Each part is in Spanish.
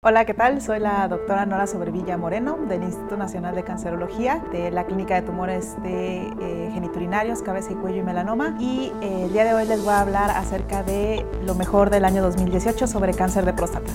Hola, ¿qué tal? Soy la doctora Nora Sobrevilla Moreno del Instituto Nacional de Cancerología de la Clínica de Tumores de eh, Geniturinarios, Cabeza y Cuello y Melanoma. Y eh, el día de hoy les voy a hablar acerca de lo mejor del año 2018 sobre cáncer de próstata.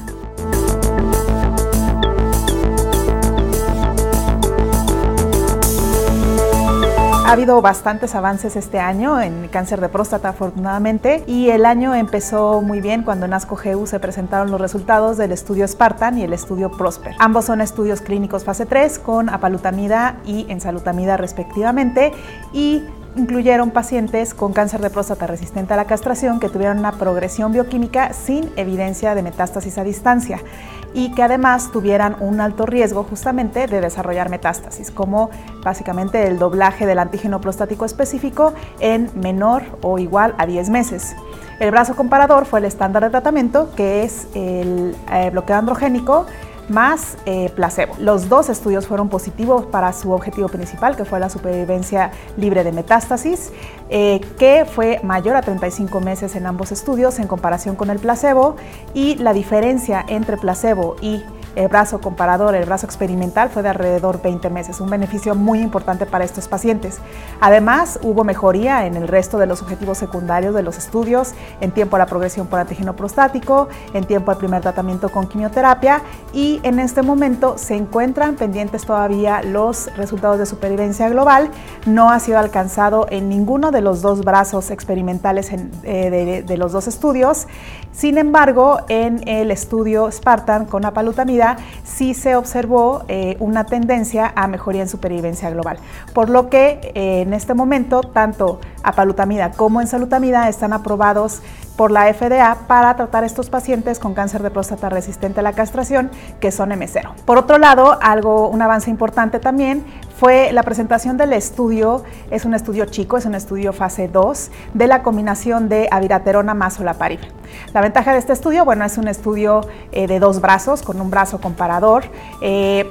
Ha habido bastantes avances este año en cáncer de próstata, afortunadamente, y el año empezó muy bien cuando en ASCO-GU se presentaron los resultados del estudio Spartan y el estudio Prosper. Ambos son estudios clínicos fase 3 con apalutamida y ensalutamida respectivamente y incluyeron pacientes con cáncer de próstata resistente a la castración que tuvieron una progresión bioquímica sin evidencia de metástasis a distancia y que además tuvieran un alto riesgo justamente de desarrollar metástasis, como básicamente el doblaje del antígeno prostático específico en menor o igual a 10 meses. El brazo comparador fue el estándar de tratamiento, que es el eh, bloqueo androgénico más eh, placebo. Los dos estudios fueron positivos para su objetivo principal, que fue la supervivencia libre de metástasis, eh, que fue mayor a 35 meses en ambos estudios en comparación con el placebo y la diferencia entre placebo y el brazo comparador, el brazo experimental, fue de alrededor 20 meses, un beneficio muy importante para estos pacientes. Además, hubo mejoría en el resto de los objetivos secundarios de los estudios, en tiempo a la progresión por antígeno prostático, en tiempo al primer tratamiento con quimioterapia y en este momento se encuentran pendientes todavía los resultados de supervivencia global. No ha sido alcanzado en ninguno de los dos brazos experimentales eh, de, los dos estudios. Sin embargo, en el estudio Spartan con apalutamida, sí se observó eh, una tendencia a mejoría en supervivencia global. Por lo que eh, en este momento, tanto apalutamida como ensalutamida están aprobados por la FDA para tratar estos pacientes con cáncer de próstata resistente a la castración, que son M0. Por otro lado, algo, un avance importante también fue la presentación del estudio, es un estudio chico, es un estudio fase 2, de la combinación de aviraterona más olaparib. La ventaja de este estudio, bueno, es un estudio eh, de dos brazos, con un brazo comparador. Eh,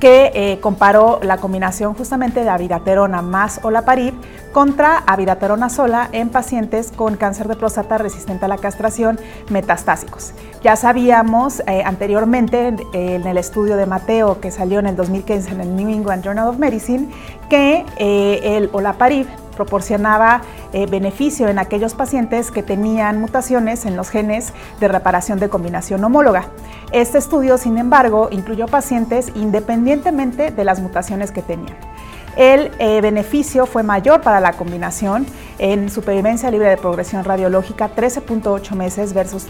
que eh, comparó la combinación justamente de aviraterona más olaparib contra aviraterona sola en pacientes con cáncer de próstata resistente a la castración metastásicos. Ya sabíamos eh, anteriormente en el estudio de Mateo que salió en el 2015 en el New England Journal of Medicine que eh, el olaparib proporcionaba beneficio en aquellos pacientes que tenían mutaciones en los genes de reparación de combinación homóloga. Este estudio, sin embargo, incluyó pacientes independientemente de las mutaciones que tenían. El eh, beneficio fue mayor para la combinación en supervivencia libre de progresión radiológica 13.8 meses versus,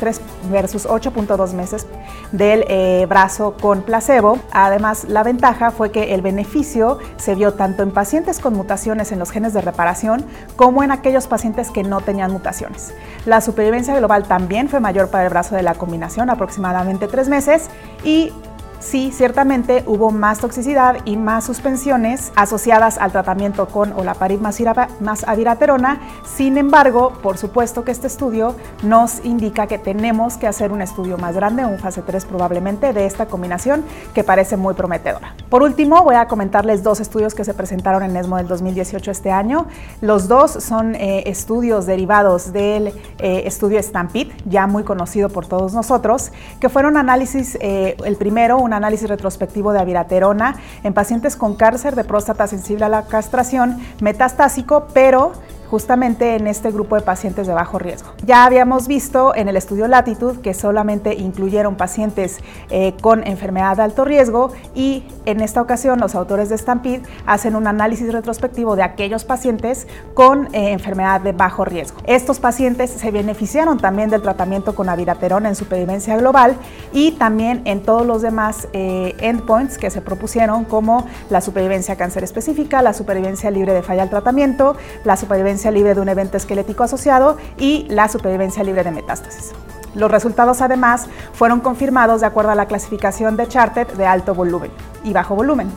versus 8.2 meses del eh, brazo con placebo. Además, la ventaja fue que el beneficio se vio tanto en pacientes con mutaciones en los genes de reparación como en aquellos pacientes que no tenían mutaciones. La supervivencia global también fue mayor para el brazo de la combinación, aproximadamente 3 meses, y sí, ciertamente hubo más toxicidad y más suspensiones asociadas al tratamiento con olaparib más, aviraterona. Sin embargo, por supuesto que este estudio nos indica que tenemos que hacer un estudio más grande, un fase 3 probablemente, de esta combinación que parece muy prometedora. Por último, voy a comentarles dos estudios que se presentaron en ESMO del 2018 este año. Los dos son eh, estudios derivados del eh, estudio Stampede, ya muy conocido por todos nosotros, que fueron análisis, eh, el primero, un análisis retrospectivo de aviraterona en pacientes con cáncer de próstata sensible a la castración metastásico, pero justamente en este grupo de pacientes de bajo riesgo. Ya habíamos visto en el estudio Latitud que solamente incluyeron pacientes eh, con enfermedad de alto riesgo y en esta ocasión los autores de Stampede hacen un análisis retrospectivo de aquellos pacientes con eh, enfermedad de bajo riesgo. Estos pacientes se beneficiaron también del tratamiento con aviraterona en supervivencia global y también en todos los demás eh, endpoints que se propusieron como la supervivencia cáncer específica, la supervivencia libre de falla al tratamiento, la supervivencia libre de un evento esquelético asociado y la supervivencia libre de metástasis. Los resultados además fueron confirmados de acuerdo a la clasificación de Charted de alto volumen y bajo volumen,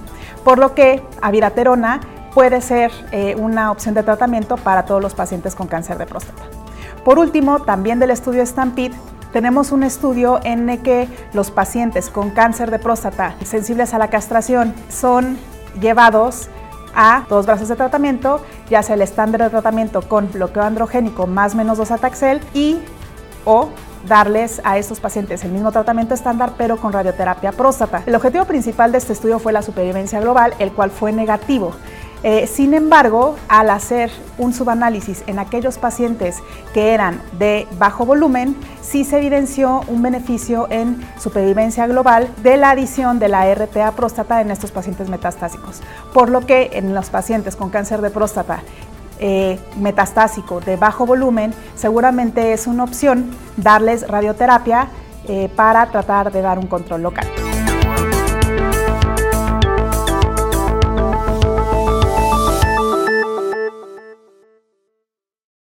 por lo que aviraterona puede ser eh, una opción de tratamiento para todos los pacientes con cáncer de próstata. Por último, también del estudio Stampede, tenemos un estudio en el que los pacientes con cáncer de próstata sensibles a la castración son llevados a dos brazos de tratamiento, ya sea el estándar de tratamiento con bloqueo androgénico más menos dos ataxel y o darles a estos pacientes el mismo tratamiento estándar, pero con radioterapia próstata. El objetivo principal de este estudio fue la supervivencia global, el cual fue negativo. Eh, sin embargo, al hacer un subanálisis en aquellos pacientes que eran de bajo volumen, sí se evidenció un beneficio en supervivencia global de la adición de la RTA próstata en estos pacientes metastásicos. Por lo que en los pacientes con cáncer de próstata eh, metastásico de bajo volumen, seguramente es una opción darles radioterapia eh, para tratar de dar un control local.